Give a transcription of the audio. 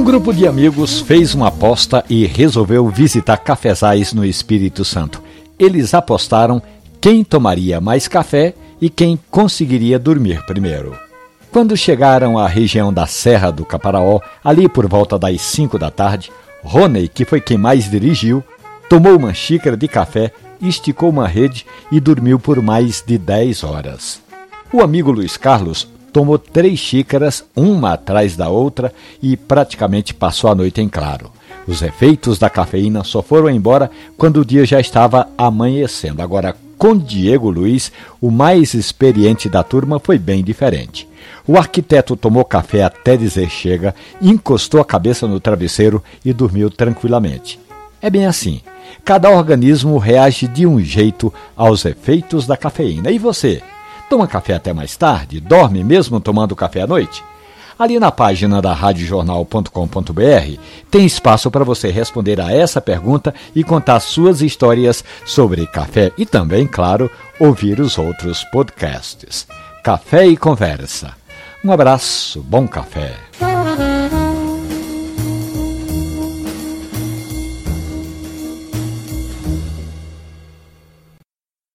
Um grupo de amigos fez uma aposta e resolveu visitar cafezais no Espírito Santo. Eles apostaram quem tomaria mais café e quem conseguiria dormir primeiro. Quando chegaram à região da Serra do Caparaó, ali por volta das 5 da tarde, Rony, que foi quem mais dirigiu, tomou uma xícara de café, esticou uma rede e dormiu por mais de 10 horas. O amigo Luiz Carlos tomou três xícaras, uma atrás da outra, e praticamente passou a noite em claro. Os efeitos da cafeína só foram embora quando o dia já estava amanhecendo. Agora, com Diego Luiz, o mais experiente da turma, foi bem diferente. O arquiteto tomou café até dizer chega, encostou a cabeça no travesseiro e dormiu tranquilamente. É bem assim. Cada organismo reage de um jeito aos efeitos da cafeína. E você? Toma café até mais tarde? Dorme mesmo tomando café à noite? Ali na página da radiojornal.com.br tem espaço para você responder a essa pergunta e contar suas histórias sobre café e também, claro, ouvir os outros podcasts. Café e Conversa. Um abraço, bom café.